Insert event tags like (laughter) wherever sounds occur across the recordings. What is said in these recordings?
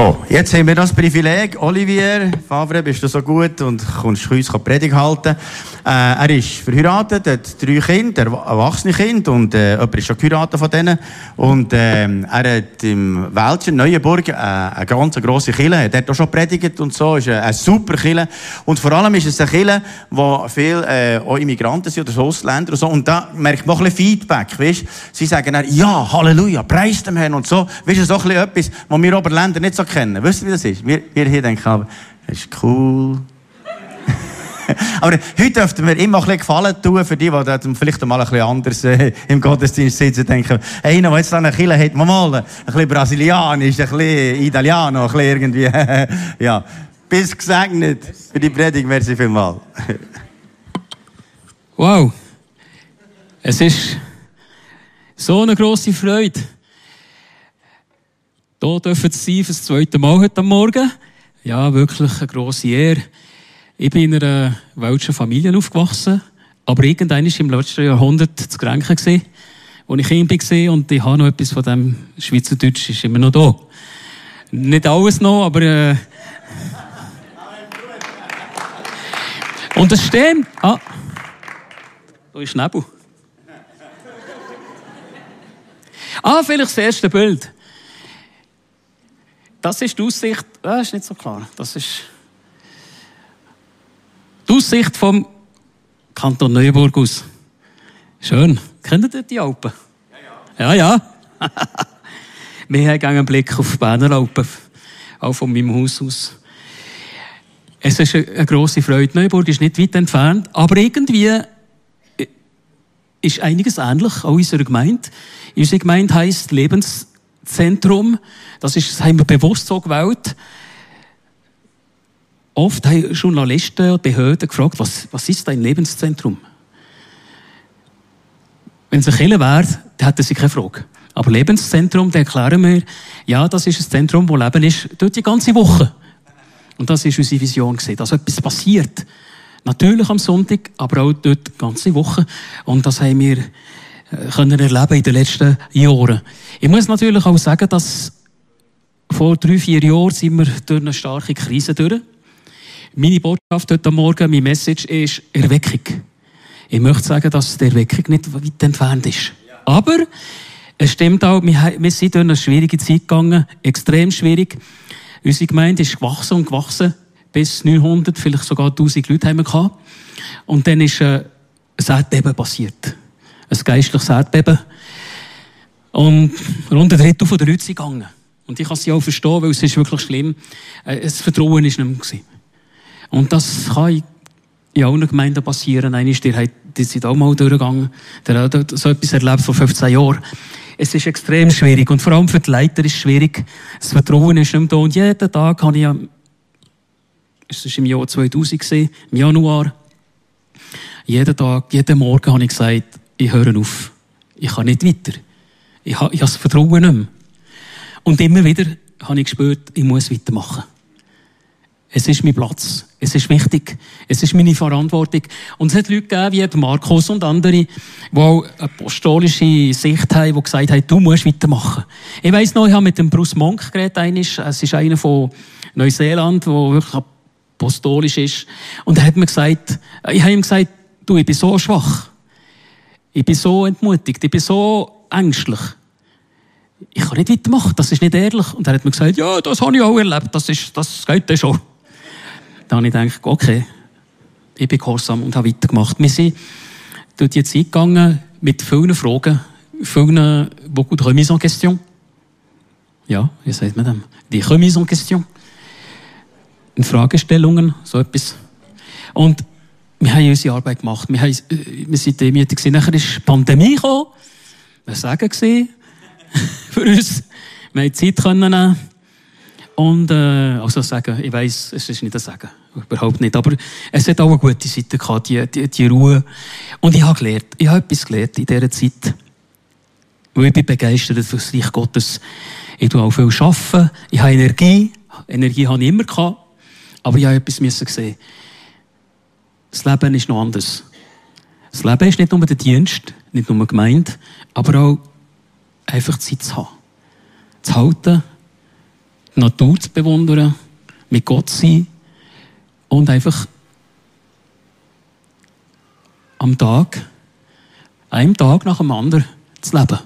So, jetzt haben wir das Privileg. Olivier Favre, bist du so gut und kommst uns Predigt halten. Äh, er ist verheiratet, hat drei Kinder, erwachsene Kinder und äh, jemand ist schon geheiratet von denen. Und äh, er hat im Wäldchen, Neuenburg, äh, eine ganz grosse Kille, er hat auch schon predigt und so, ist eine, eine super Kille. Und vor allem ist es eine Kille, wo viele äh, auch Immigranten sind oder Ausländer und so. Und da merkt man auch ein bisschen Feedback, weißt? Sie sagen dann, ja, Halleluja, preis dem Herrn und so. Weißt du, so ein bisschen etwas, was wir Oberländer nicht so kennen. Wisst ihr, wie das ist? Wir, wir hier denken aber, das ist cool. (laughs) aber heute dürften wir immer ein bisschen Gefallen tun für die, die vielleicht mal ein bisschen anders äh, im Gottesdienst sitzen denken, einer, der jetzt eine Kille hat, mal, ein bisschen brasilianisch, ein bisschen Italiano, ein bisschen irgendwie, (laughs) ja. Bis gesegnet für die Predigt, merci vielmals. wow. Es ist so eine grosse Freude, hier dürfen Sie für das zweite Mal heute Morgen. Ja, wirklich eine grosse Ehre. Ich bin in einer welschen Familie aufgewachsen, aber irgendwann war im letzten Jahrhundert zu gewesen, wo ich Kind war und ich habe noch etwas von dem Schweizerdeutsch, ist immer noch da. Nicht alles noch, aber... Äh und es stehen... Ah, da ist Nebel. Ah, vielleicht das erste Bild. Das ist die Aussicht, das ah, ist nicht so klar, das ist die Aussicht vom Kanton Neuburg aus. Schön. Kennt ihr die Alpen? Ja, ja. Ja, ja. (laughs) Wir haben einen Blick auf die Berner Alpen, auch von meinem Haus aus. Es ist eine grosse Freude. Neuburg ist nicht weit entfernt, aber irgendwie äh, ist einiges ähnlich, auch in unserer Gemeinde. Unsere Gemeinde heisst Lebens Zentrum. Das, ist, das haben wir bewusst so gewählt. Oft haben Journalisten und Behörden gefragt, was, was ist dein Lebenszentrum? Wenn es eine Kirche wäre, dann hätten sie keine Frage. Aber Lebenszentrum, dann erklären wir, ja, das ist ein Zentrum, wo Leben ist, dort die ganze Woche. Und das ist unsere Vision gesehen, dass etwas passiert. Natürlich am Sonntag, aber auch dort die ganze Woche. Und das haben wir können erleben in den letzten Jahren. Ich muss natürlich auch sagen, dass vor drei, vier Jahren sind wir durch eine starke Krise durch. Meine Botschaft heute Morgen, meine Message ist Erweckung. Ich möchte sagen, dass die Erweckung nicht weit entfernt ist. Aber es stimmt auch, wir sind durch eine schwierige Zeit gegangen, extrem schwierig. Unsere Gemeinde ist gewachsen und gewachsen. Bis 900, vielleicht sogar 1000 Leute haben wir gehabt. Und dann ist äh, ein Erdbeben passiert ein geistliches Erdbeben. Und rund ein Drittel von den Leuten sind gegangen. Und ich kann sie auch verstehen, weil es ist wirklich schlimm. Äh, das Vertrauen ist nicht mehr gewesen. Und das kann in allen Gemeinden passieren. Einer ist, der, die sind auch mal durchgegangen. Der hat so etwas erlebt vor 15 Jahren. Es ist extrem schwierig. Und vor allem für die Leiter ist es schwierig. Das Vertrauen ist nicht mehr da. Und jeden Tag habe ich, es war im Jahr 2000 gewesen, im Januar, jeden Tag, jeden Morgen habe ich gesagt, ich höre auf. Ich kann nicht weiter. Ich habe, ich habe das Vertrauen nicht mehr. Und immer wieder habe ich gespürt, ich muss weitermachen. Es ist mein Platz. Es ist wichtig. Es ist meine Verantwortung. Und es hat Leute gegeben, wie Markus und andere, die eine apostolische Sicht haben, die gesagt haben, du musst weitermachen. Ich weiss noch, ich habe mit dem Bruce Monk geredet, es ist einer von Neuseeland, der wirklich apostolisch ist. Und er hat mir gesagt, ich habe ihm gesagt, du, ich bin so schwach. Ich bin so entmutigt, ich bin so ängstlich. Ich kann nicht weitermachen, das ist nicht ehrlich. Und er hat mir gesagt, ja, das habe ich auch erlebt, das, ist, das geht ja schon. Dann habe ich gedacht, okay, ich bin gehorsam und habe weitergemacht. Wir sind durch die Zeit gegangen mit vielen Fragen, vielen, beaucoup de remise en question. Ja, wie sagt man dem? Die remise en question. Fragestellungen, so etwas. Und wir haben unsere Arbeit gemacht. Wir, haben, äh, wir sind demütig gewesen. Nachher ist die Pandemie gekommen. Wir sagen gesehen (laughs) für uns. Wir haben Zeit können nehmen. Und, äh, also sagen, ich weiss, es ist nicht ein Sagen. Überhaupt nicht. Aber es hat auch eine gute Seite gehabt, die, die, die Ruhe. Und ich habe gelernt. Ich habe etwas gelernt in dieser Zeit. Weil ich bin begeistert für das Reich Gottes. Ich tue auch viel arbeiten. Ich habe Energie. Energie habe ich immer gehabt. Aber ich habe etwas müssen. Das Leben ist noch anders. Das Leben ist nicht nur der Dienst, nicht nur gemeint, aber auch einfach Zeit zu haben. Zu halten, die Natur zu bewundern, mit Gott zu sein und einfach am Tag, einem Tag nach dem anderen zu leben.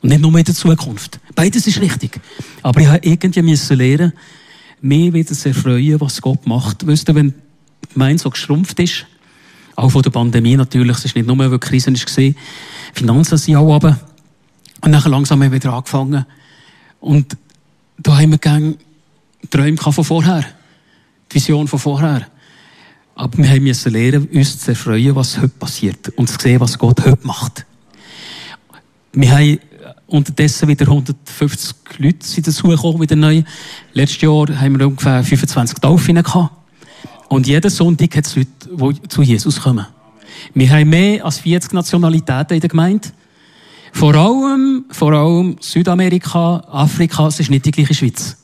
Und nicht nur in der Zukunft. Beides ist richtig. Aber ich habe irgendwie lernen, mehr wieder zu erfreuen, was Gott macht. Weißt du, wenn Gemeinde so geschrumpft ist, auch von der Pandemie natürlich, es ist nicht nur, weil die Krise Finanzen sind auch runter. Und dann langsam haben wir wieder angefangen. Und da haben wir gerne Träume von vorher. Die Vision von vorher. Aber wir müssen lernen, uns zu erfreuen, was heute passiert. Und zu sehen, was Gott heute macht. Wir haben unterdessen wieder 150 Leute dazugekommen, wieder neu. Letztes Jahr haben wir ungefähr 25 Taufen gehabt. Und jeden Sonntag hat es Leute, die zu Jesus kommen. Wir haben mehr als 40 Nationalitäten in der Gemeinde. Vor allem, vor allem Südamerika, Afrika, es ist nicht die gleiche Schweiz.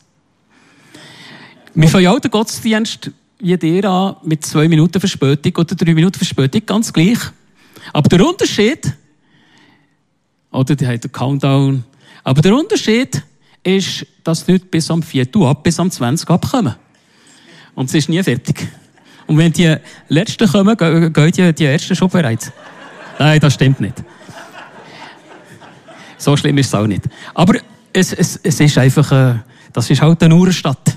Wir fangen auch den Gottesdienst wie dir an, mit zwei Minuten Verspätung oder drei Minuten Verspätung, ganz gleich. Aber der Unterschied, oder die haben den Countdown, aber der Unterschied ist, dass die Leute bis am 4 Uhr ab, bis am 20 abkommen. Und es ist nie fertig. Und wenn die Letzten kommen, gehen die, die Ersten schon bereits. Nein, das stimmt nicht. So schlimm ist es auch nicht. Aber es, es, es ist einfach, äh, das ist halt eine Uhrenstadt.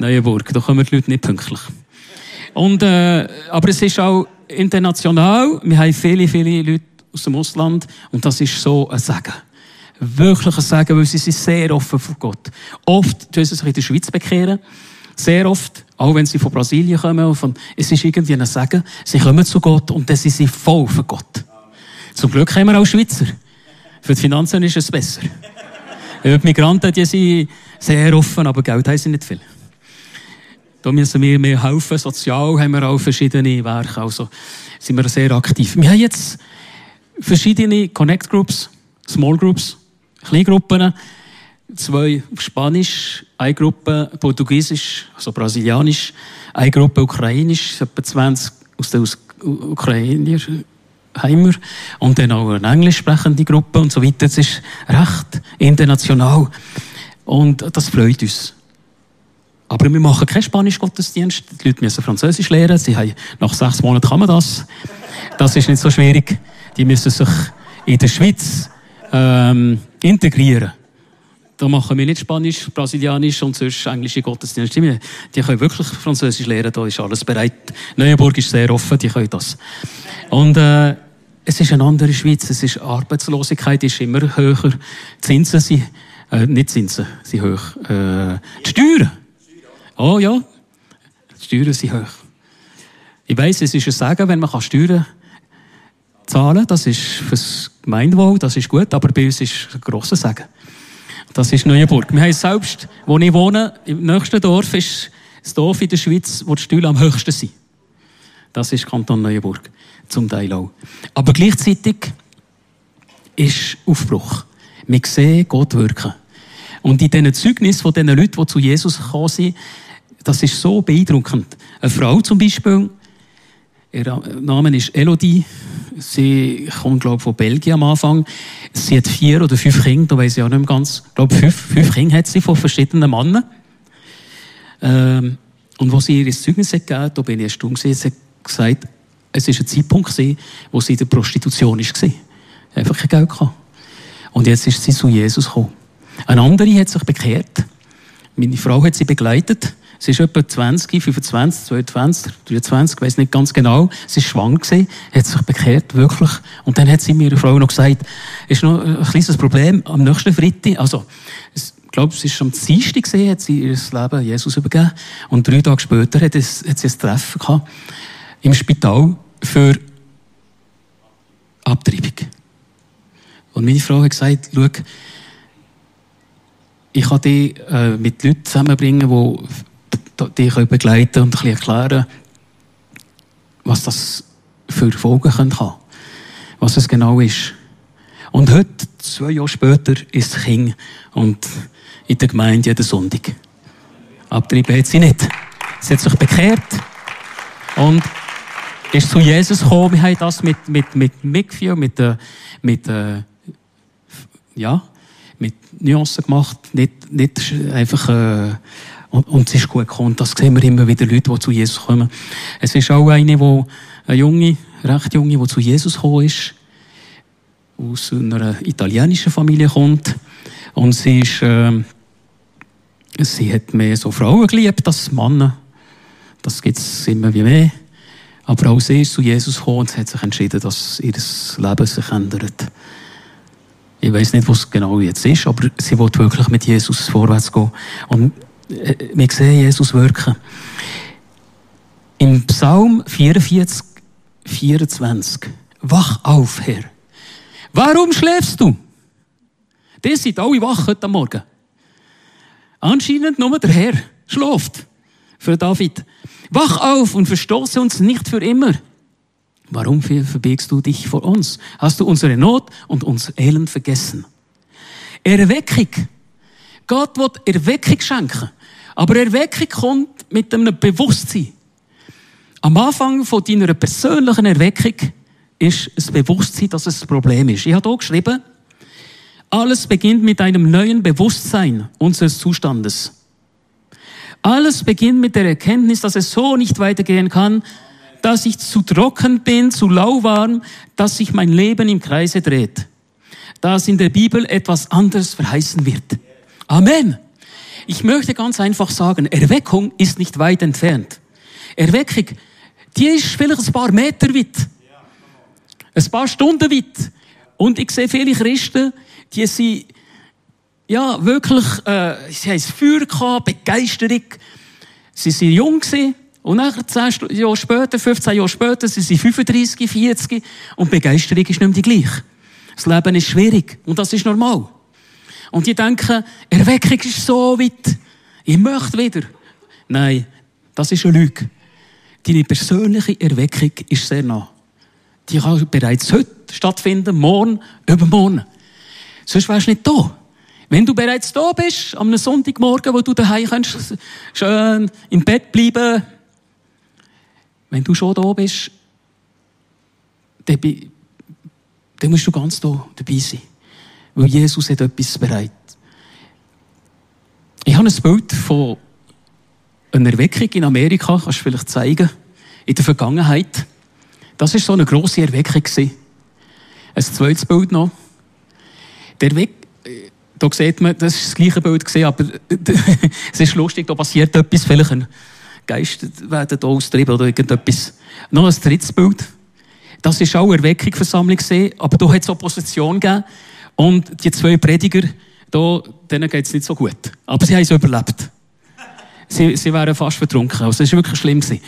Neuenburg. Da kommen die Leute nicht pünktlich. Und, äh, aber es ist auch international. Wir haben viele, viele Leute aus dem Ausland. Und das ist so ein Segen. Wirklich ein Segen, weil sie sind sehr offen für Gott. Oft tun sie sich in der Schweiz bekehren. Sehr oft, auch wenn sie von Brasilien kommen, von, es ist irgendwie ein Segen. Sie kommen zu Gott und dann sind sie voll für Gott. Zum Glück haben wir auch Schweizer. Für die Finanzen ist es besser. Die Migranten, die sind sehr offen, aber Geld haben sie nicht viel. Da müssen wir mehr helfen. Sozial haben wir auch verschiedene Werke. Also sind wir sehr aktiv. Wir haben jetzt verschiedene Connect Groups, Small Groups, Kleingruppen. Zwei auf Spanisch, eine Gruppe Portugiesisch, also Brasilianisch, eine Gruppe Ukrainisch, etwa 20 aus der Ukrainer Heimer und dann auch eine englisch sprechende Gruppe und so weiter. Das ist recht international und das freut uns. Aber wir machen keinen Spanisch-Gottesdienst. Die Leute müssen Französisch lernen. Sie haben, nach sechs Monaten kann man das. Das ist nicht so schwierig. Die müssen sich in der Schweiz ähm, integrieren. Da machen wir nicht Spanisch, Brasilianisch und sonst englische Gottesdienste. Die, können wirklich Französisch lernen, da ist alles bereit. Neuenburg ist sehr offen, die können das. Und äh, es ist eine andere Schweiz, es ist Arbeitslosigkeit ist immer höher, Zinsen sind, äh, nicht Zinsen sind hoch, äh, die Steuern Oh ja, die Steuern sind hoch. Ich weiss, es ist ein Sagen, wenn man Steuern zahlen kann. Das ist fürs Gemeinwohl, das ist gut, aber bei uns ist es ein grosser Sagen. Das ist Neuenburg. Wir haben selbst, wo ich wohne, im nächsten Dorf ist das Dorf in der Schweiz, wo die Steuern am höchsten sind. Das ist Kanton Neuenburg. Zum Teil auch. Aber gleichzeitig ist Aufbruch. Wir sehen Gott wirken. Und in diesen Zeugnissen von diesen Leuten, die zu Jesus gekommen sind, das ist so beeindruckend. Eine Frau zum Beispiel, ihr Name ist Elodie, sie kommt, glaube ich, von Belgien am Anfang. Sie hat vier oder fünf Kinder, da weiß ich auch nicht mehr ganz. Ich glaube, fünf, fünf Kinder hat sie von verschiedenen Männern. Ähm, und wo sie ihr Zeugnis hat gegeben, da bin ich erst gesehen, sie hat gesagt, es war ein Zeitpunkt, gewesen, wo sie in der Prostitution war. Einfach kein Geld gehabt. Und jetzt ist sie zu Jesus gekommen. Eine andere hat sich bekehrt. Meine Frau hat sie begleitet. Sie ist etwa 20, 25, 22, 23, ich weiß nicht ganz genau. Sie war schwanger, gewesen, hat sich bekehrt, wirklich. Und dann hat sie mir, Frau, noch gesagt, ist noch ein kleines Problem am nächsten Freitag, also, ich glaube, es ist am Dienstag gesehen, hat sie ihr Leben Jesus übergeben. Und drei Tage später hat, es, hat sie ein Treffen gehabt im Spital für Abtreibung. Und meine Frau hat gesagt, schau, ich kann dich äh, mit Leuten zusammenbringen, die dich begleiten und ein erklären, was das für Folgen kann was es genau ist. Und heute, zwei Jahre später, ist das Kind und in der Gemeinde jeden Sonntag. Abtrieben hat sie nicht. Sie hat sich bekehrt und ist zu Jesus gekommen. Wir haben das mit, mit, mit Mikvio, mit, äh, mit, äh, ja, mit Nuancen gemacht, nicht, nicht einfach, äh, und, und es ist gut gekommen. Das sehen wir immer wieder Leute, die zu Jesus kommen. Es ist auch eine, wo, eine junge, recht junge, die zu Jesus gekommen ist, aus einer italienischen Familie kommt. Und sie ist, äh, sie hat mehr so Frauen geliebt als Männer. Das gibt es immer wie mehr. Aber auch sie ist zu Jesus gekommen und hat sich entschieden, dass ihr Leben sich ändert. Ich weiß nicht, was genau jetzt ist, aber sie will wirklich mit Jesus vorwärts gehen. Und wir sehen Jesus wirken. Im Psalm 44, 24. Wach auf, Herr. Warum schläfst du? Die sind alle wach heute Morgen. Anscheinend nur der Herr schläft. Für David. Wach auf und verstoße uns nicht für immer. Warum verbiegst du dich vor uns? Hast du unsere Not und unser Elend vergessen? Erweckung. Gott will Erweckung schenken. Aber Erweckung kommt mit einem Bewusstsein. Am Anfang von deiner persönlichen Erweckung ist das Bewusstsein, dass es ein Problem ist. Ich habe hier geschrieben, alles beginnt mit einem neuen Bewusstsein unseres Zustandes. Alles beginnt mit der Erkenntnis, dass es so nicht weitergehen kann, dass ich zu trocken bin, zu lauwarm, dass sich mein Leben im Kreise dreht. Dass in der Bibel etwas anderes verheißen wird. Amen. Ich möchte ganz einfach sagen, Erweckung ist nicht weit entfernt. Erweckung, die ist vielleicht ein paar Meter weit. Ein paar Stunden weit. Und ich sehe viele Christen, die sind, ja, wirklich, äh, sie haben Feuer gehabt, Begeisterung. Sie sind jung gewesen. Und nachher, 10 Jahre später, 15 Jahre später, sind sie 35, 40 und Begeisterung ist nicht mehr die gleiche. Das Leben ist schwierig und das ist normal. Und die denken, Erweckung ist so weit. Ich möchte wieder. Nein, das ist eine Lüge. Deine persönliche Erweckung ist sehr nah. Die kann bereits heute stattfinden, morgen, übermorgen. Sonst wärst du nicht da. Wenn du bereits da bist, am Sonntagmorgen, wo du daheim kannst, schön im Bett bleiben, wenn du schon da bist, dann, dann musst du ganz da dabei sein. Weil Jesus hat etwas bereit. Ich habe ein Bild von einer Erweckung in Amerika, kannst du vielleicht zeigen, in der Vergangenheit. Das war so eine grosse Erweckung. Ein zweites Bild noch. Der Weg, da sieht man, das ist das gleiche Bild aber (laughs) es ist lustig, da passiert etwas, vielleicht ein Geister werden da austrieben oder irgendetwas. Noch ein drittes Bild. Das ist auch eine Erweckungsversammlung aber da hat es Opposition gegeben. Und die zwei Prediger, da, denen geht es nicht so gut. Aber sie haben es überlebt. Sie, sie wären fast vertrunken. Also, das war wirklich schlimm. Gewesen.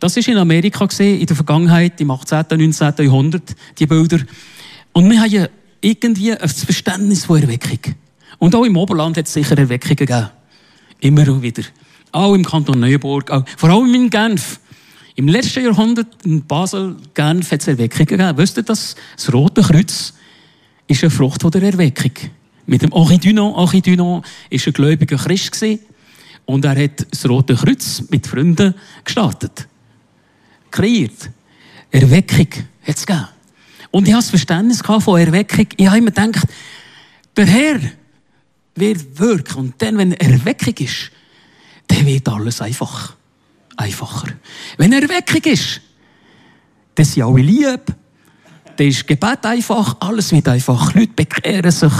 Das war in Amerika gesehen, in der Vergangenheit, im 18., 19. Jahrhundert, die Bilder. Und wir haben irgendwie ein Verständnis von Erweckung. Und auch im Oberland hat es sicher Erweckungen gegeben. Immer wieder. Auch im Kanton Neuenburg, auch, vor allem in Genf. Im letzten Jahrhundert in Basel, Genf, hat es Erweckungen gegeben. Wisst ihr, das, das Rote Kreuz ist eine Frucht der Erweckung. Mit dem Oridunon, Oridunon ist ein gläubiger Christ gewesen, und er hat das Rote Kreuz mit Freunden gestartet. Kreiert. Erweckung hat es gegeben. Und ich habe das Verständnis von Erweckung. Ich habe immer gedacht, der Herr wird wirken. Und dann, wenn Erweckung ist, dann wird alles einfach. Einfacher. Wenn Erweckung ist, dann sind alle lieb, dann ist Gebet einfach, alles wird einfach, Leute bekehren sich.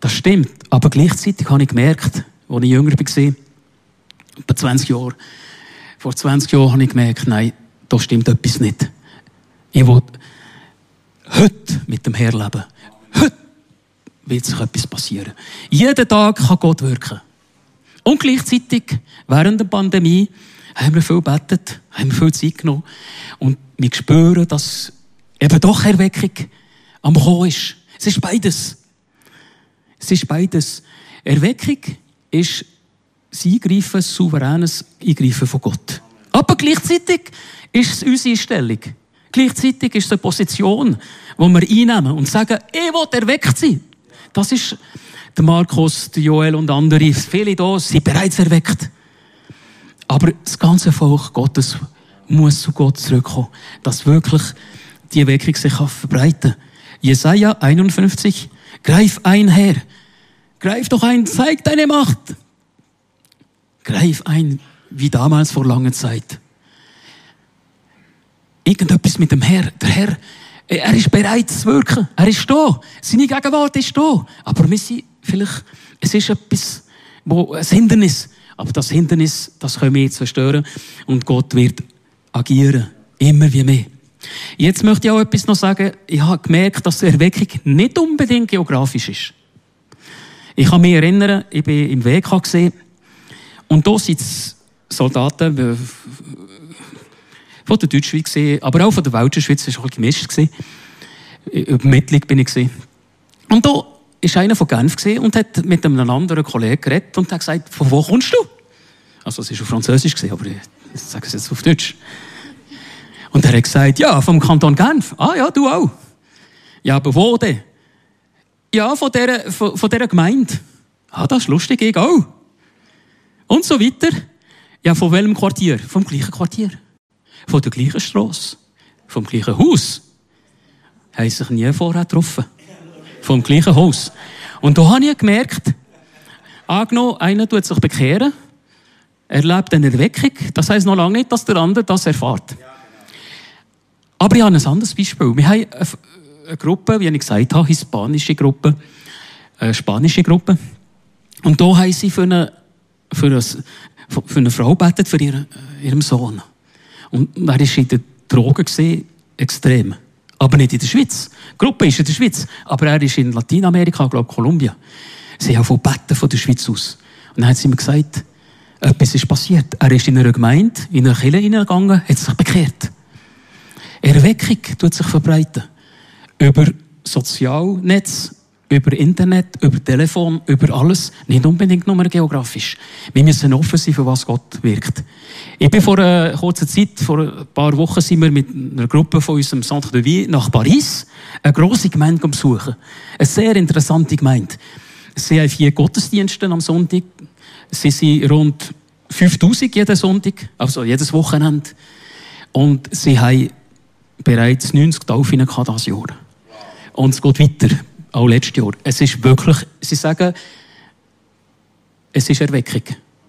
Das stimmt. Aber gleichzeitig habe ich gemerkt, als ich jünger war, etwa 20 Jahre, vor 20 Jahren habe ich gemerkt, nein, da stimmt etwas nicht. Ich will heute mit dem Herrn leben. Heute wird sich etwas passieren. Jeden Tag kann Gott wirken. Und gleichzeitig, während der Pandemie, haben wir viel gebetet, haben wir viel Zeit genommen. Und wir spüren, dass eben doch Erweckung am Kommen ist. Es ist beides. Es ist beides. Erweckung ist das Eingreifen, souveränes Eingreifen von Gott. Aber gleichzeitig ist es unsere Stellung. Gleichzeitig ist es eine Position, die wir einnehmen und sagen, ich will erweckt sein. Das ist der Markus, der Joel und andere, viele da sind bereits erweckt. Aber das ganze Volk Gottes muss zu Gott zurückkommen, dass wirklich die Erweckung sich verbreiten. Jesaja 51, Greif ein, Herr. Greif doch ein, zeig deine Macht. Greif ein, wie damals vor langer Zeit. Irgendetwas mit dem Herr. Der Herr, er ist bereit zu wirken. Er ist da. Seine Gegenwart ist da. Aber wir sind vielleicht, es ist etwas, wo, ein Hindernis. Aber das Hindernis, das können wir zerstören. Und Gott wird agieren. Immer wie mehr. Jetzt möchte ich auch etwas noch sagen. Ich habe gemerkt, dass die Erweckung nicht unbedingt geografisch ist. Ich kann mich erinnern, ich bin im WK gesehen und da sind Soldaten äh, von der Deutschschweiz aber auch von der Weltschweiz, das war auch gemischt. Übermittlung bin ich. Und da war einer von Genf und hat mit einem anderen Kollegen geredet und hat gesagt, von wo kommst du? Also, es war auf Französisch, aber ich sage es jetzt auf Deutsch. Und er hat gesagt, ja, vom Kanton Genf. Ah, ja, du auch. Ja, aber wo denn? Ja, von dieser, von, von dieser Gemeinde. Ah, das ist lustig, ich auch. Und so weiter. Ja, von welchem Quartier? Vom gleichen Quartier. Von der gleichen Strasse. Vom gleichen Haus. Haben sich nie vorher getroffen. Vom gleichen Haus. Und da habe ich gemerkt, angenommen, einer tut sich bekehren, erlebt eine Erweckung, das heisst noch lange nicht, dass der andere das erfährt. Aber ich habe ein anderes Beispiel. Wir haben eine Gruppe, wie ich gesagt habe, hispanische Gruppe, eine spanische Gruppe. Und da haben sie für eine, für eine, für eine Frau betet, für ihren, ihren Sohn. Und er war in der Drogen gesehen, extrem. Aber nicht in der Schweiz. Die Gruppe ist in der Schweiz. Aber er ist in Lateinamerika, glaube ich, Kolumbien. Sie haben von Betten von der Schweiz aus. Und dann hat sie mir gesagt, etwas ist passiert. Er ist in einer Gemeinde, in eine Kirche hineingegangen, hat sich bekehrt. Erweckung tut sich verbreiten. Über Sozialnetz, über Internet, über Telefon, über alles. Nicht unbedingt nur geografisch. Wir müssen offen sein, für was Gott wirkt. Ich bin vor einer kurzen Zeit, vor ein paar Wochen, sind wir mit einer Gruppe von unserem Centre de Vie nach Paris, eine grosse Gemeinde besuchen. Eine sehr interessante Gemeinde. Sie haben vier Gottesdienste am Sonntag. Sie sind rund 5000 jeden Sonntag, also jedes Wochenende. Und sie haben bereits 90 Taufen dieses Jahr. Und es geht weiter, auch letztes Jahr. Es ist wirklich, sie sagen, es ist Erweckung.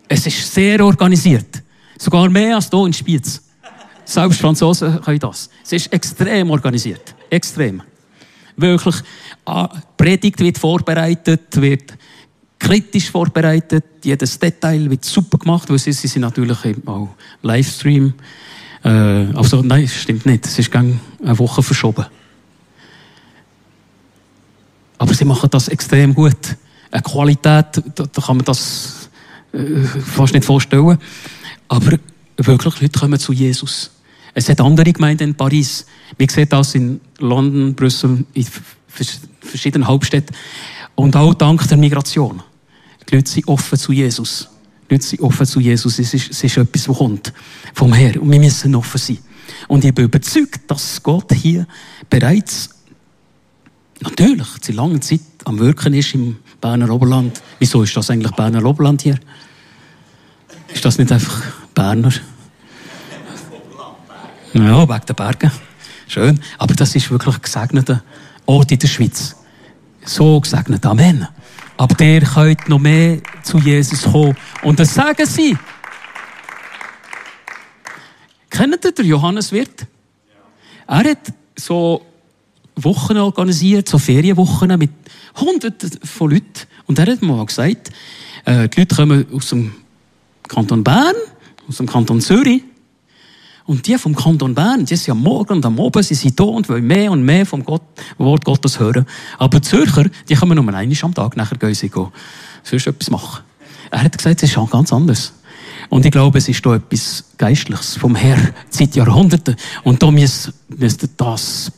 Es ist sehr organisiert. Sogar mehr als hier in Spiez. Selbst Franzosen können das. Es ist extrem organisiert. Extrem. Wirklich, ah, Predigt wird vorbereitet, wird kritisch vorbereitet, jedes Detail wird super gemacht, weil sie, sie sind natürlich auch Livestream. Äh, also nein, stimmt nicht. Es ist eine Woche verschoben. Aber sie machen das extrem gut. Eine Qualität, da, da kann man das äh, fast nicht vorstellen. Aber wirklich, Leute kommen zu Jesus. Es hat andere Gemeinden in Paris. Wir sehen das in London, Brüssel, in verschiedenen Hauptstädten. Und auch dank der Migration. Die Leute sind offen zu Jesus. Leute sind offen zu Jesus. Es ist, es ist etwas, das kommt vom Herrn. Und wir müssen offen sein. Und ich bin überzeugt, dass Gott hier bereits natürlich seit langer Zeit am Wirken ist im Berner Oberland. Wieso ist das eigentlich Berner Oberland hier? Ist das nicht einfach Berner? Ja, wegen der Berge. Schön. Aber das ist wirklich gesegneter Ort in der Schweiz. So gesegnet. Amen. Aber der könnt noch mehr zu Jesus kommen. Und das sagen sie. Kennt ihr den Johannes Wirt? Er hat so Wochen organisiert, so Ferienwochen mit Hunderten von Leuten. Und er hat mal gesagt, äh, die Leute kommen aus dem Kanton Bern, aus dem Kanton Zürich. Und die vom Kanton Bern, die sind am Morgen und am Abend, sie sind da und wollen mehr und mehr vom Gott, Wort Gottes hören. Aber die Zürcher, die kommen nur einmal am Tag, nachher gehen sie gehen, sonst etwas machen. Er hat gesagt, es ist ganz anders. Und ich glaube, es ist da etwas Geistliches vom Herr seit Jahrhunderten. Und da müsst ihr das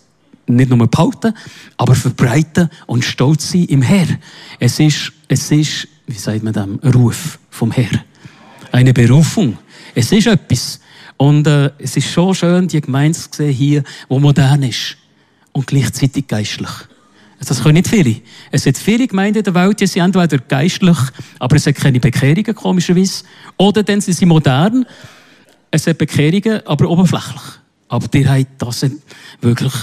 nicht nur behalten, aber verbreiten und stolz sein im Herr. Es ist, es ist, wie sagt man dem, ein Ruf vom Herr. Eine Berufung. Es ist etwas. Und äh, es ist schon schön, die Gemeinde zu sehen hier, wo modern ist und gleichzeitig geistlich. Das können nicht viele. Es sind viele Gemeinden in der Welt, die sind entweder geistlich, aber es hat keine Bekehrungen, komischerweise. Oder dann sind sie modern, es hat Bekehrungen, aber oberflächlich. Aber die haben das wirklich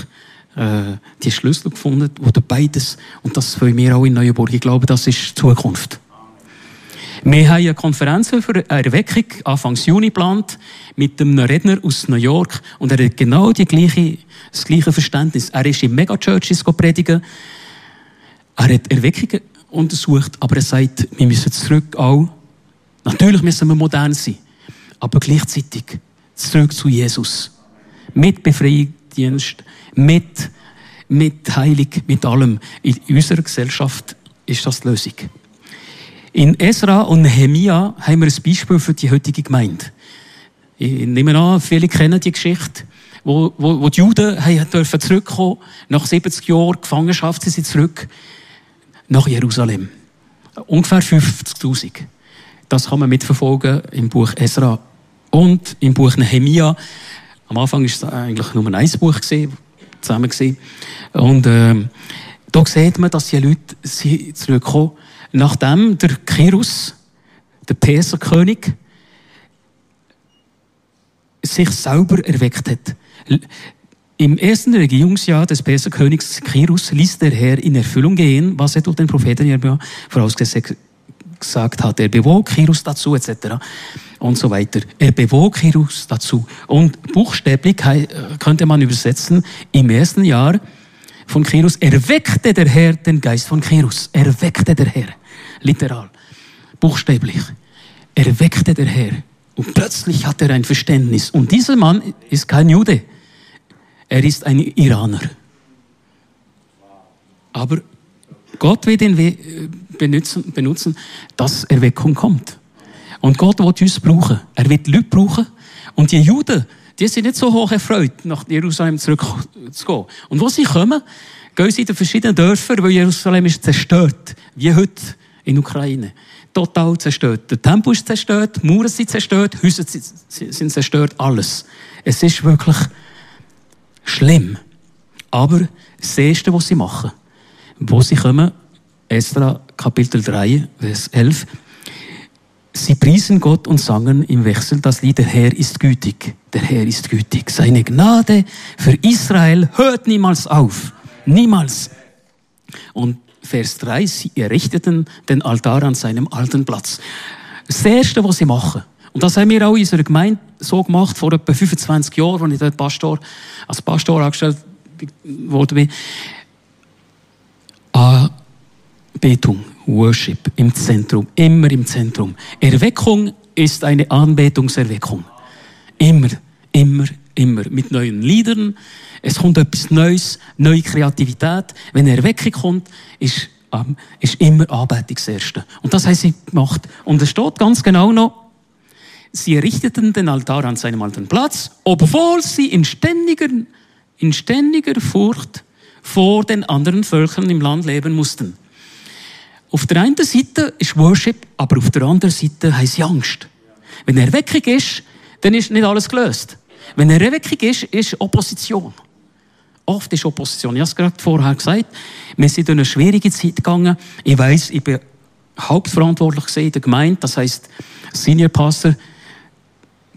äh, die Schlüssel gefunden, oder beides. Und das wollen wir auch in Neuenburg. Ich glaube, das ist die Zukunft. Wir haben eine Konferenz für Erweckung Anfang Juni geplant mit einem Redner aus New York und er hat genau die gleiche, das gleiche Verständnis. Er ist in Megachurches predigen. Er hat Erweckungen untersucht, aber er sagt, wir müssen zurück auch. Natürlich müssen wir modern sein, aber gleichzeitig zurück zu Jesus. Mit Befreiungsdienst, mit, mit Heilung, mit allem. In unserer Gesellschaft ist das die Lösung. In Esra und Nehemia haben wir ein Beispiel für die heutige Gemeinde. Ich nehme an, viele kennen die Geschichte, wo, wo, wo die Juden haben dürfen zurückkommen. Nach 70 Jahren Gefangenschaft sie zurück nach Jerusalem. Ungefähr 50.000. Das kann man mitverfolgen im Buch Esra und im Buch Nehemia. Am Anfang war es eigentlich nur ein Buch zusammen gewesen. Und äh, da sieht man, dass die Leute zurückkommen nachdem der Kirus, der Perserkönig, sich selber erweckt hat. Im ersten Regierungsjahr des Perserkönigs Kirus ließ der Herr in Erfüllung gehen, was er durch den Propheten Jeremia vorausgesagt hat. Er bewog Kirus dazu, etc. Und so weiter. Er bewog Kirus dazu. Und buchstäblich könnte man übersetzen, im ersten Jahr von Kirus erweckte der Herr den Geist von Kirus. Erweckte der Herr literal, buchstäblich. Er weckte der Herr und plötzlich hat er ein Verständnis. Und dieser Mann ist kein Jude, er ist ein Iraner. Aber Gott wird ihn benutzen, benutzen, dass Erweckung kommt. Und Gott wird uns brauchen. Er wird Leute brauchen. Und die Juden, die sind nicht so hoch erfreut, nach Jerusalem zurückzugehen. Und wo sie kommen, gehen sie in die verschiedenen Dörfer, weil Jerusalem ist zerstört. Wie heute in Ukraine. Total zerstört. Der Tempel ist zerstört, die Mauern sind zerstört, Häuser sind zerstört, alles. Es ist wirklich schlimm. Aber das Erste, was sie machen, wo sie kommen, Esra Kapitel 3, Vers 11, Sie priesen Gott und sangen im Wechsel das Lied, der Herr ist gütig, der Herr ist gütig. Seine Gnade für Israel hört niemals auf. Niemals. Und Vers 3, sie errichteten den Altar an seinem alten Platz. Das Erste, was sie machen, und das haben wir auch in unserer Gemeinde so gemacht, vor etwa 25 Jahren, als ich dort Pastor, als Pastor angestellt wurde. Anbetung, Worship im Zentrum, immer im Zentrum. Erweckung ist eine Anbetungserweckung. Immer, immer, immer. Mit neuen Liedern, es kommt etwas Neues, neue Kreativität. Wenn eine Erweckung kommt, ist, ähm, ist immer Anbetung das Erste. Und das haben sie gemacht. Und es steht ganz genau noch, sie errichteten den Altar an seinem alten Platz, obwohl sie in ständiger, in ständiger Furcht vor den anderen Völkern im Land leben mussten. Auf der einen Seite ist Worship, aber auf der anderen Seite heißt sie Angst. Wenn eine Erweckung ist, dann ist nicht alles gelöst. Wenn eine Erweckung ist, ist Opposition. Oft ist Opposition. Ich habe es gerade vorher gesagt. Wir sind durch eine schwierige Zeit gegangen. Ich weiss, ich bin hauptverantwortlich in der Gemeinde. Das heisst, Senior Pastor.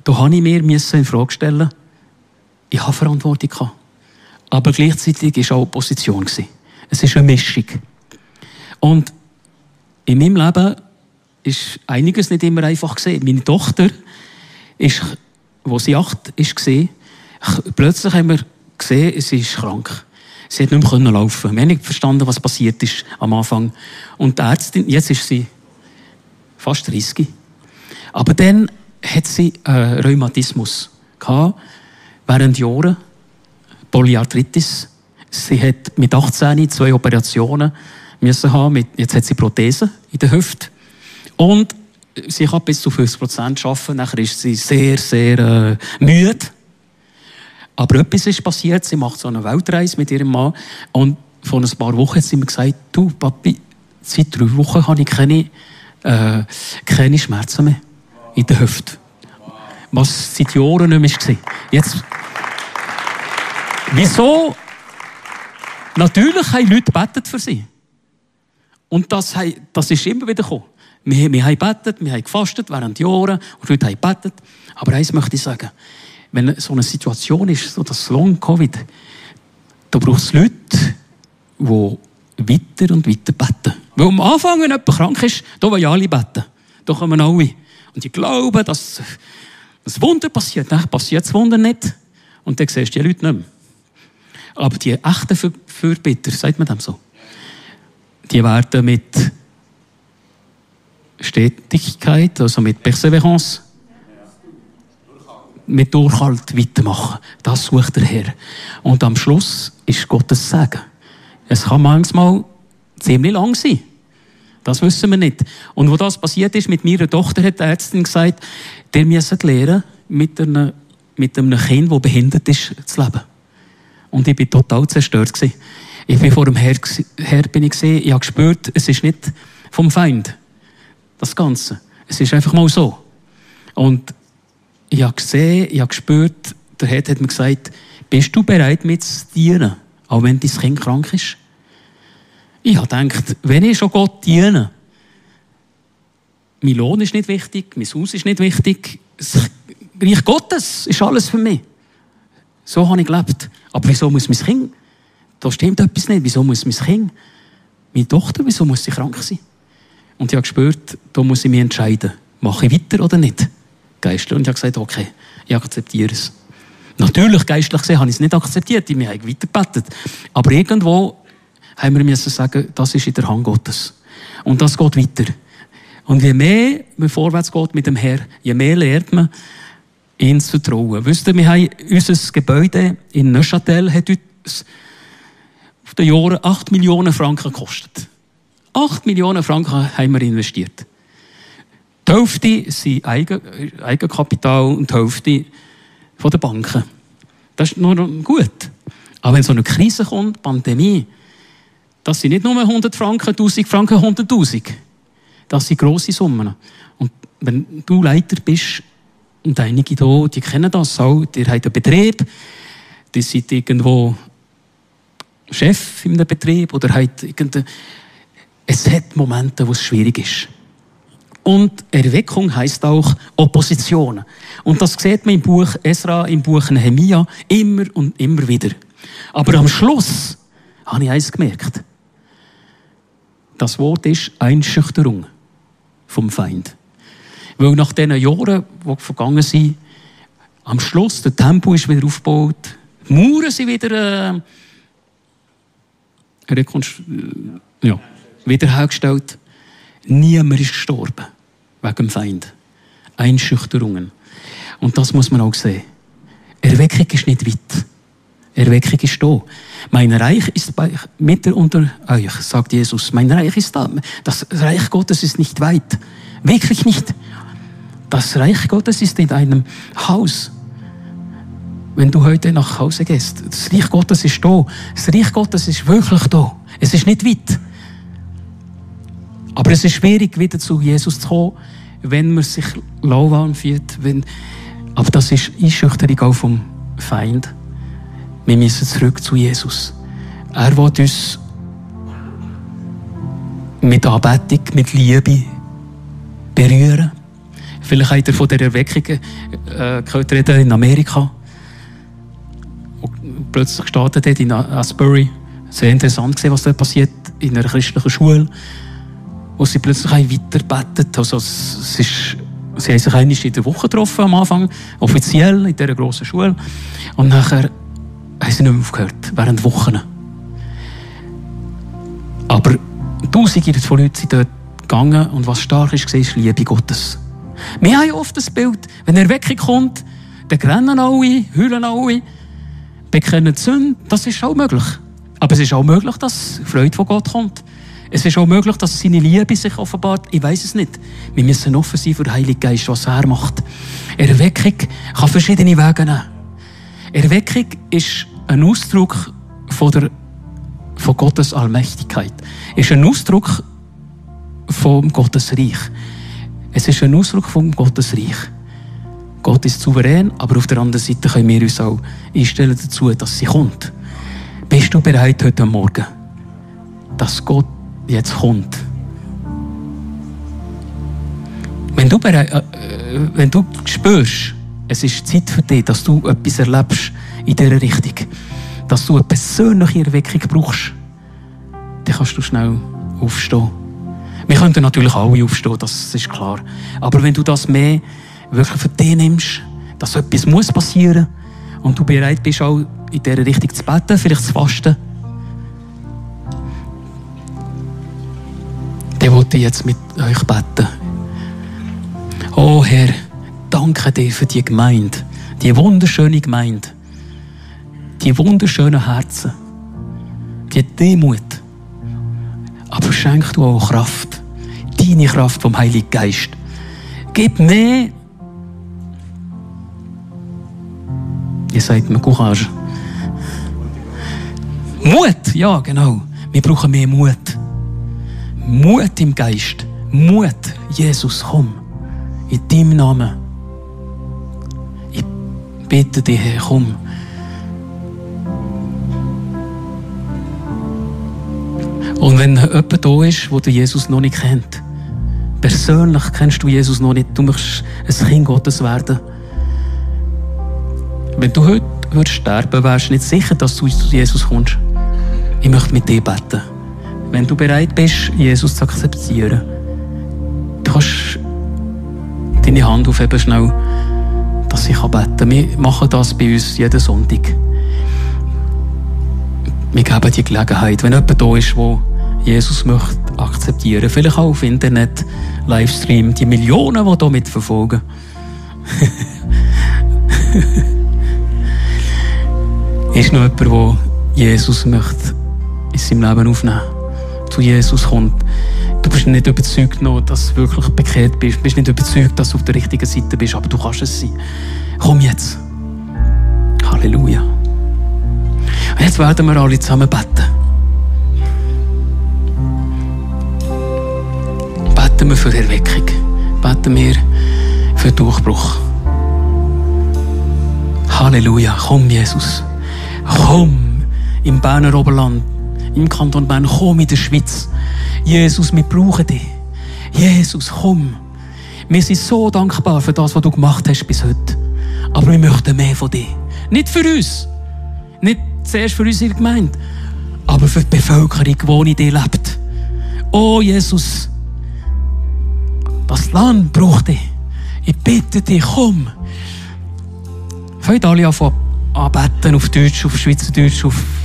Da habe ich mir in Frage stellen Ich habe Verantwortung gehabt. Aber gleichzeitig war auch Opposition. Es ist eine Mischung. Und in meinem Leben ist einiges nicht immer einfach gesehen. Meine Tochter ist, wo sie acht gesehen, plötzlich haben wir gesehen, sie ist krank. Sie hat nicht mehr laufen. Wir haben nicht verstanden, was passiert ist am Anfang. Und die Ärztin, jetzt ist sie fast 30. Aber dann hat sie äh, Rheumatismus gehabt, während Jahren, Polyarthritis. Sie hat mit 18 zwei Operationen müssen haben. Jetzt hat sie Prothesen in der Hüfte. Und sie kann bis zu 50 Prozent arbeiten. Nachher ist sie sehr, sehr äh, müde. Aber etwas ist passiert. Sie macht so eine Weltreise mit ihrem Mann. Und vor ein paar Wochen hat sie mir gesagt, du, Papi, seit drei Wochen habe ich keine, äh, keine Schmerzen mehr in der Hüfte. Was seit Jahren nicht mehr war. Jetzt, wieso? Natürlich haben Leute gebetet für sie. Und das, das ist immer wieder gekommen. Wir, wir haben gebetet, wir haben gefastet während Jahren und Leute haben gebetet. Aber eins möchte ich sagen wenn so eine Situation ist, so das Long-Covid, da braucht es Leute, die weiter und weiter beten. Weil am Anfang, wenn jemand krank ist, da wollen alle beten. Da kommen alle. Und die glauben, dass das Wunder passiert. Dann passiert das Wunder nicht. Und dann siehst du die Leute nicht mehr. Aber die echten Fürbitter, sagt man dem so, die werden mit Stetigkeit, also mit Perseverance, mit Durchhalt weitermachen. Das sucht der Herr. Und am Schluss ist Gottes Segen. Es kann manchmal ziemlich lang sein. Das wissen wir nicht. Und wo das passiert ist, mit meiner Tochter hat die Ärztin gesagt, der müssen lernen, mit einem, mit einem Kind, das behindert ist, zu leben. Und ich bin total zerstört gewesen. Ich bin vor dem Herr, Herr bin ich gesehen, ich habe gespürt, es ist nicht vom Feind. Das Ganze. Es ist einfach mal so. Und ich habe gesehen, ich habe gespürt, der Herr hat mir gesagt, bist du bereit, mit zu dienen, auch wenn dein Kind krank ist? Ich habe gedacht, wenn ich schon Gott diene, mein Lohn ist nicht wichtig, mein Haus ist nicht wichtig, das Reich Gottes ist alles für mich. So habe ich gelebt. Aber wieso muss mein Kind, da stimmt etwas nicht, wieso muss mein Kind, meine Tochter, wieso muss sie krank sein? Und ich habe gespürt, da muss ich mich entscheiden, mache ich weiter oder nicht? Geistlich. Und ich habe gesagt, okay, ich akzeptiere es. Natürlich, geistlich gesehen, habe ich es nicht akzeptiert, ich habe weiter gebetet. Aber irgendwo haben wir müssen sagen, das ist in der Hand Gottes. Und das geht weiter. Und je mehr man vorwärts geht mit dem Herr, je mehr lernt man, ihn zu trauen. Wisst ihr, wir haben unser Gebäude in Neuchâtel hat uns auf den Jahren 8 Millionen Franken gekostet. 8 Millionen Franken haben wir investiert. Die Hälfte sind Eigen, Eigenkapital und die Hälfte von den Banken. Das ist nur gut. Aber wenn so eine Krise kommt, Pandemie, das sind nicht nur 100 Franken, 1000 Franken, 100.000. Das sind grosse Summen. Und wenn du Leiter bist, und einige hier, die kennen das auch, ihr habt einen Betrieb, die sind irgendwo Chef in einem Betrieb oder habt irgendein, es hat Momente, wo es schwierig ist. Und Erweckung heißt auch Opposition. Und das sieht man im Buch Esra, im Buch Nehemia immer und immer wieder. Aber am Schluss habe ich eins gemerkt. Das Wort ist Einschüchterung vom Feind. Weil nach diesen Jahren, die vergangen sind, am Schluss, der Tempo ist wieder aufgebaut, die Mauern sind wieder äh, äh, ja, wiederhergestellt. Niemand ist gestorben wegen dem Feind. Einschüchterungen. Und das muss man auch sehen. Erweckung ist nicht weit. Erweckung ist da. Mein Reich ist bei, mitten unter euch, sagt Jesus. Mein Reich ist da. Das Reich Gottes ist nicht weit. Wirklich nicht. Das Reich Gottes ist in deinem Haus. Wenn du heute nach Hause gehst, das Reich Gottes ist da. Das Reich Gottes ist wirklich da. Es ist nicht weit. Aber es ist schwierig, wieder zu Jesus zu kommen, wenn man sich lauwarm fühlt. Wenn, aber das ist Einschüchterung auch vom Feind. Wir müssen zurück zu Jesus. Er will uns mit Anbetung, mit Liebe berühren. Vielleicht habt ihr von der Erweckung äh, gehört reden in Amerika. Und plötzlich gestartet dort in Asbury. Sehr interessant gesehen, was dort passiert in einer christlichen Schule, wo sie plötzlich weiterbetet. Also es ist, sie haben sich einmal in der Woche getroffen am Anfang, offiziell in dieser grossen Schule. Und nachher haben sie nicht mehr aufgehört, während Wochen. Aber Tausende von Leuten sind dort gegangen und was stark ist, war die Liebe Gottes. Wir haben oft das Bild, wenn Erweckung kommt, dann rennen alle, heulen alle, bekennen die Sünde. Das ist auch möglich. Aber es ist auch möglich, dass Freude von Gott kommt. Es ist auch möglich, dass seine Liebe sich offenbart. Ich weiß es nicht. Wir müssen offen sein für den Heiligen Geist, was er macht. Erweckung kann verschiedene Wege nehmen. Erweckung ist ein Ausdruck von, der, von Gottes Allmächtigkeit. Ist ein Ausdruck von Gottes Reich. Es ist ein Ausdruck von Gottes Reich. Gott ist souverän, aber auf der anderen Seite können wir uns auch einstellen dazu, dass sie kommt. Bist du bereit heute Morgen, dass Gott jetzt kommt? Wenn du, bereit, äh, wenn du spürst, es ist Zeit für dich, dass du etwas erlebst in dieser Richtung, dass du eine persönliche Erweckung brauchst, dann kannst du schnell aufstehen. Wir könnten natürlich alle aufstehen, das ist klar. Aber wenn du das mehr wirklich für dich nimmst, dass etwas muss passieren und du bereit bist, auch in dieser Richtung zu beten, vielleicht zu fasten, wollte ich jetzt mit euch beten. Oh Herr, danke dir für die Gemeinde, die wunderschöne Gemeinde, die wunderschönen Herzen, die Demut. Aber schenk du auch Kraft, deine Kraft vom Heiligen Geist. Gib mehr. Ihr sagt mir Courage. Mut, ja, genau. Wir brauchen mehr Mut. Mut im Geist. Mut, Jesus, komm. In deinem Namen. Ich bitte dich, Herr, komm. Und wenn jemand da ist, wo du Jesus noch nicht kennt, persönlich kennst du Jesus noch nicht, du möchtest ein Kind Gottes werden. Wenn du heute würdest sterben, wärst du nicht sicher, dass du zu Jesus kommst. Ich möchte mit dir beten. Wenn du bereit bist, Jesus zu akzeptieren, du kannst deine Hand aufheben schnell, dass ich beten kann. Wir machen das bei uns jeden Sonntag. Wir geben die Gelegenheit, wenn jemand da ist, der Jesus möchte akzeptieren, vielleicht auch auf Internet, Livestream, die Millionen, die hier mitverfolgen. (laughs) ist noch jemand, der Jesus möchte in seinem Leben aufnehmen zu Jesus kommt. Du bist nicht überzeugt noch, dass du wirklich bekehrt bist. Du bist nicht überzeugt, dass du auf der richtigen Seite bist, aber du kannst es sein. Komm jetzt. Halleluja. Und jetzt werden wir alle zusammen beten. Beten wir für Erweckung. Beten wir für Durchbruch. Halleluja. Komm, Jesus. Komm im Berner Oberland, im Kanton Bern. Komm in der Schweiz. Jesus, wir brauchen dich. Jesus, komm. Wir sind so dankbar für das, was du gemacht hast bis heute. Aber wir möchten mehr von dir. Nicht für uns. Nicht zuerst für unsere Gemeinde. Aber für die Bevölkerung, die in dir lebt. Oh, Jesus. Das Land braucht dich. Ich bitte dich, komm. Fangt alle an anbeten auf Deutsch, auf Schweizerdeutsch, auf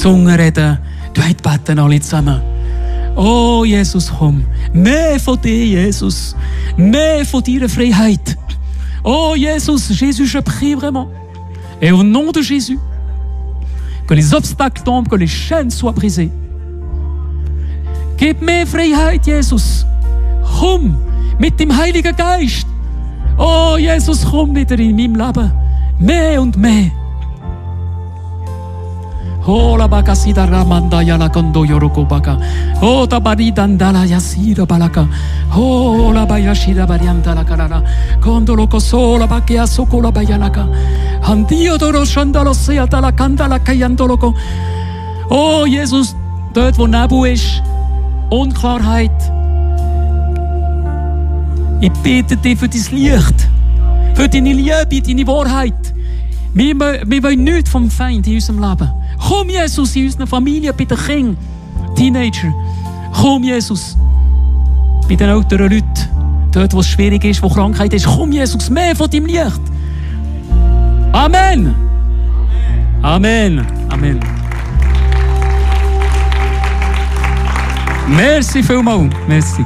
Zunge reden. Du hast beten alle zusammen. Oh, Jesus, komm. Mehr von dir, Jesus. Mehr von deiner Freiheit. Oh, Jesus, Jésus, je prie vraiment. Et au nom de Jésus, que les obstacles tombent, que les chaînes soient brisées. Gib mehr Freiheit, Jesus. Komm mit dem Heiligen Geist. Oh, Jesus, komm wieder in meinem Leben. Mehr und mehr. Oh, la baka sida ramanda ya la kondo yoroko baka. Oh, tabari dandala yasira balaka. Oh, la baya shida barianta la karara. Kondo lo koso la bakia soko la bayanaka. Handio doro shandalo seata la kandala kayandoloko. Oh, Jesus, dort wo Nebel ist, Unklarheit. Ich bitte dich für dein Licht, für deine Liebe, deine Wahrheit. Wir, wir wollen nichts vom Feind in unserem Leben. Komm, Jesus, in unserer Familie, bei den Kindern, Teenager. Komm, Jesus. Bei den älteren Leuten, dort, wo es schwierig ist, wo Krankheit ist. Komm, Jesus, mehr von deinem Licht. Amen. Amen. Amen. Merci vielmals. Merci.